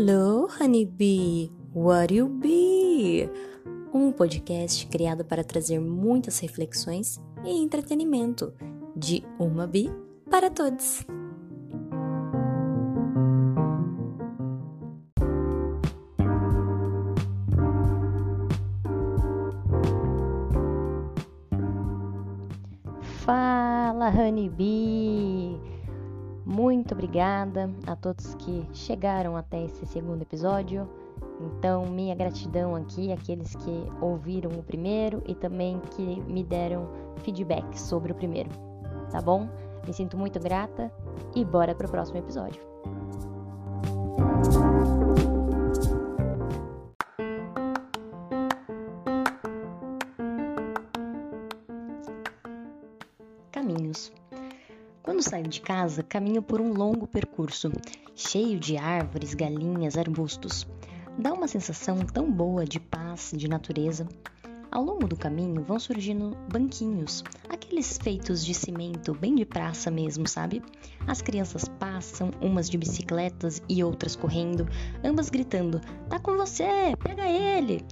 Hello, honeybee, what you be? Um podcast criado para trazer muitas reflexões e entretenimento de uma bi para todos. Fala, honeybee! Muito obrigada a todos que chegaram até esse segundo episódio. Então, minha gratidão aqui àqueles que ouviram o primeiro e também que me deram feedback sobre o primeiro. Tá bom? Me sinto muito grata e bora pro próximo episódio. De casa, caminho por um longo percurso, cheio de árvores, galinhas, arbustos. Dá uma sensação tão boa de paz, de natureza. Ao longo do caminho vão surgindo banquinhos, aqueles feitos de cimento, bem de praça mesmo, sabe? As crianças passam, umas de bicicletas e outras correndo, ambas gritando: Tá com você, pega ele!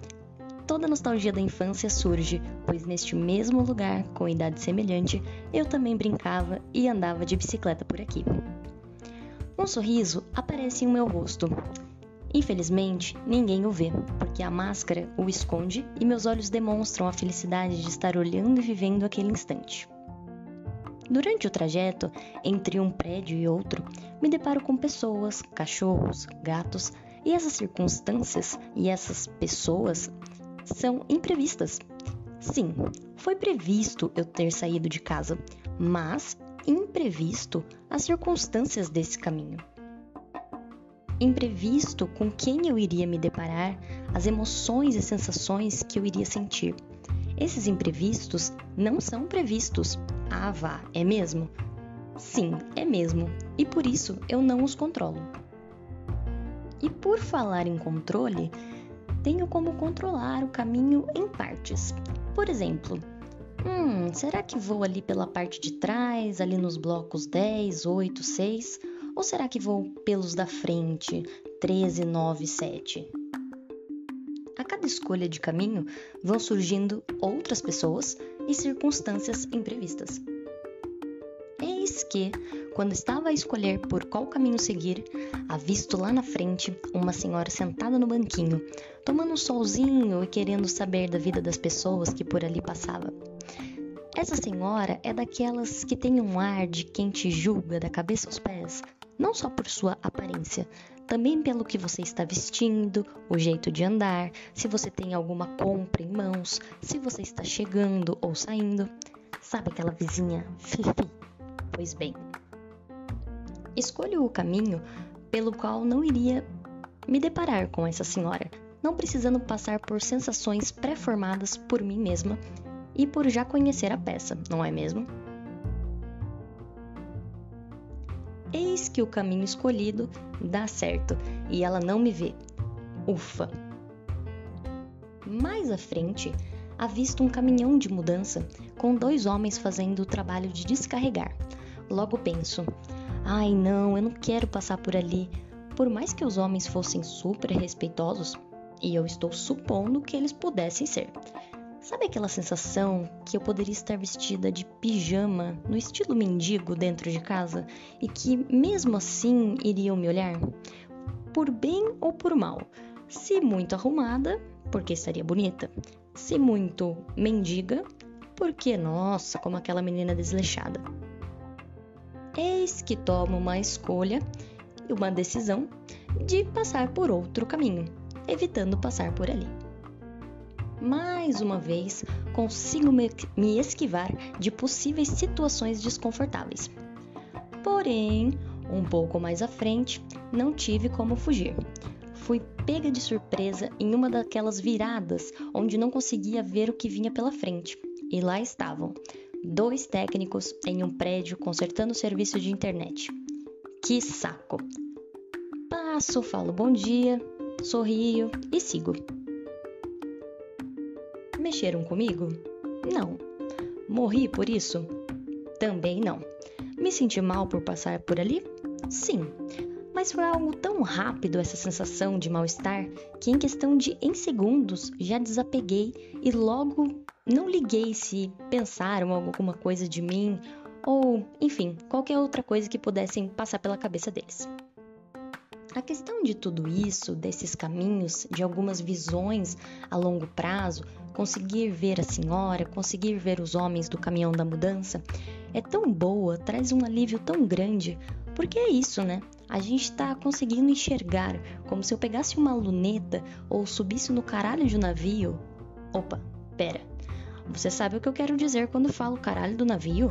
Toda a nostalgia da infância surge, pois neste mesmo lugar, com idade semelhante, eu também brincava e andava de bicicleta por aqui. Um sorriso aparece em meu rosto. Infelizmente, ninguém o vê, porque a máscara o esconde e meus olhos demonstram a felicidade de estar olhando e vivendo aquele instante. Durante o trajeto entre um prédio e outro, me deparo com pessoas, cachorros, gatos, e essas circunstâncias e essas pessoas são imprevistas. Sim, foi previsto eu ter saído de casa, mas imprevisto as circunstâncias desse caminho. Imprevisto com quem eu iria me deparar, as emoções e sensações que eu iria sentir. Esses imprevistos não são previstos. Ah, vá, é mesmo? Sim, é mesmo, e por isso eu não os controlo. E por falar em controle, tenho como controlar o caminho em partes. Por exemplo, hum, será que vou ali pela parte de trás, ali nos blocos 10, 8, 6? Ou será que vou pelos da frente, 13, 9, 7? A cada escolha de caminho vão surgindo outras pessoas e circunstâncias imprevistas. Eis que, quando estava a escolher por qual caminho seguir, avisto lá na frente uma senhora sentada no banquinho, tomando um solzinho e querendo saber da vida das pessoas que por ali passavam. Essa senhora é daquelas que tem um ar de quem te julga da cabeça aos pés, não só por sua aparência, também pelo que você está vestindo, o jeito de andar, se você tem alguma compra em mãos, se você está chegando ou saindo. Sabe aquela vizinha fifi? Pois bem, escolho o caminho pelo qual não iria me deparar com essa senhora, não precisando passar por sensações pré-formadas por mim mesma e por já conhecer a peça, não é mesmo? Eis que o caminho escolhido dá certo e ela não me vê. Ufa! Mais à frente, avisto um caminhão de mudança com dois homens fazendo o trabalho de descarregar. Logo penso: Ai, não, eu não quero passar por ali. Por mais que os homens fossem super respeitosos, e eu estou supondo que eles pudessem ser. Sabe aquela sensação que eu poderia estar vestida de pijama no estilo mendigo dentro de casa e que mesmo assim iriam me olhar? Por bem ou por mal? Se muito arrumada, porque estaria bonita. Se muito mendiga, porque, nossa, como aquela menina desleixada eis que tomo uma escolha e uma decisão de passar por outro caminho, evitando passar por ali. Mais uma vez, consigo me esquivar de possíveis situações desconfortáveis. Porém, um pouco mais à frente, não tive como fugir. Fui pega de surpresa em uma daquelas viradas onde não conseguia ver o que vinha pela frente. E lá estavam, dois técnicos em um prédio consertando o serviço de internet. Que saco! Passo, falo bom dia, sorrio e sigo. Mexeram comigo? Não. Morri por isso? Também não. Me senti mal por passar por ali? Sim. Mas foi algo tão rápido essa sensação de mal-estar que, em questão de em segundos, já desapeguei e logo não liguei se pensaram alguma coisa de mim ou, enfim, qualquer outra coisa que pudessem passar pela cabeça deles. A questão de tudo isso, desses caminhos, de algumas visões a longo prazo, conseguir ver a senhora, conseguir ver os homens do caminhão da mudança, é tão boa, traz um alívio tão grande, porque é isso, né? A gente está conseguindo enxergar como se eu pegasse uma luneta ou subisse no caralho de um navio. Opa, pera. Você sabe o que eu quero dizer quando falo caralho do navio?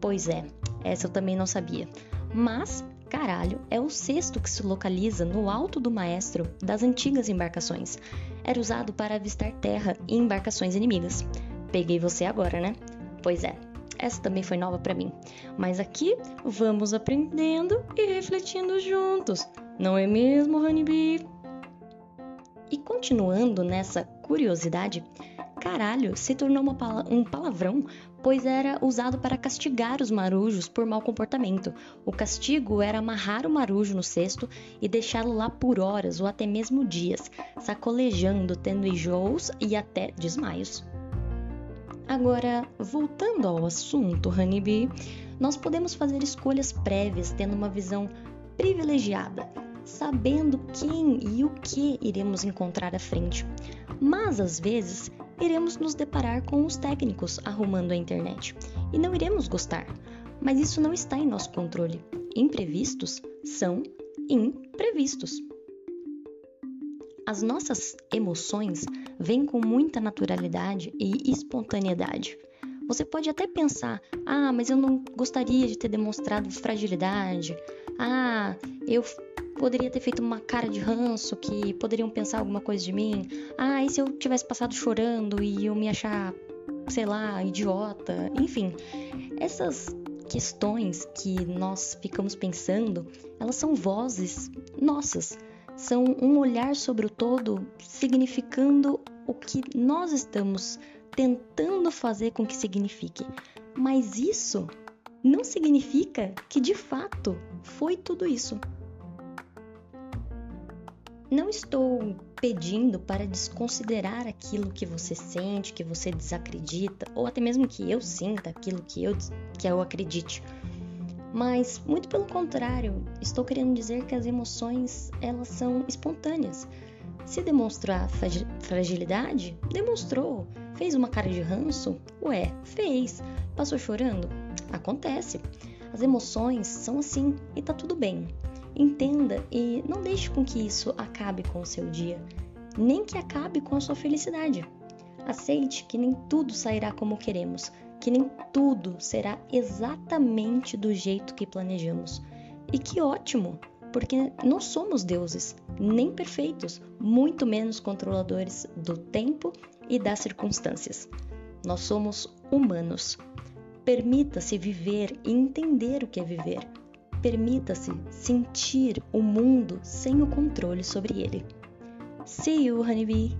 Pois é, essa eu também não sabia. Mas Caralho é o cesto que se localiza no alto do maestro das antigas embarcações. Era usado para avistar terra e embarcações inimigas. Peguei você agora, né? Pois é, essa também foi nova para mim. Mas aqui vamos aprendendo e refletindo juntos, não é mesmo, Honeybee? E continuando nessa curiosidade, caralho se tornou um palavrão pois era usado para castigar os marujos por mau comportamento. O castigo era amarrar o marujo no cesto e deixá-lo lá por horas ou até mesmo dias, sacolejando, tendo enjoos e até desmaios. Agora, voltando ao assunto, Honeybee, nós podemos fazer escolhas prévias tendo uma visão privilegiada, sabendo quem e o que iremos encontrar à frente. Mas às vezes iremos nos deparar com os técnicos arrumando a internet e não iremos gostar. Mas isso não está em nosso controle. Imprevistos são imprevistos. As nossas emoções vêm com muita naturalidade e espontaneidade. Você pode até pensar: ah, mas eu não gostaria de ter demonstrado fragilidade. Ah, eu poderia ter feito uma cara de ranço, que poderiam pensar alguma coisa de mim. Ah, e se eu tivesse passado chorando e eu me achar, sei lá, idiota? Enfim, essas questões que nós ficamos pensando, elas são vozes nossas. São um olhar sobre o todo, significando o que nós estamos tentando fazer com que signifique. Mas isso não significa que de fato foi tudo isso. Não estou pedindo para desconsiderar aquilo que você sente, que você desacredita, ou até mesmo que eu sinta aquilo que eu, que eu acredite. Mas, muito pelo contrário, estou querendo dizer que as emoções, elas são espontâneas. Se demonstrar fragilidade, demonstrou. Fez uma cara de ranço? Ué, fez. Passou chorando? Acontece. As emoções são assim e tá tudo bem. Entenda e não deixe com que isso acabe com o seu dia, nem que acabe com a sua felicidade. Aceite que nem tudo sairá como queremos, que nem tudo será exatamente do jeito que planejamos. E que ótimo, porque não somos deuses, nem perfeitos, muito menos controladores do tempo e das circunstâncias. Nós somos humanos. Permita-se viver e entender o que é viver Permita-se sentir o mundo sem o controle sobre ele. See you, honeybee!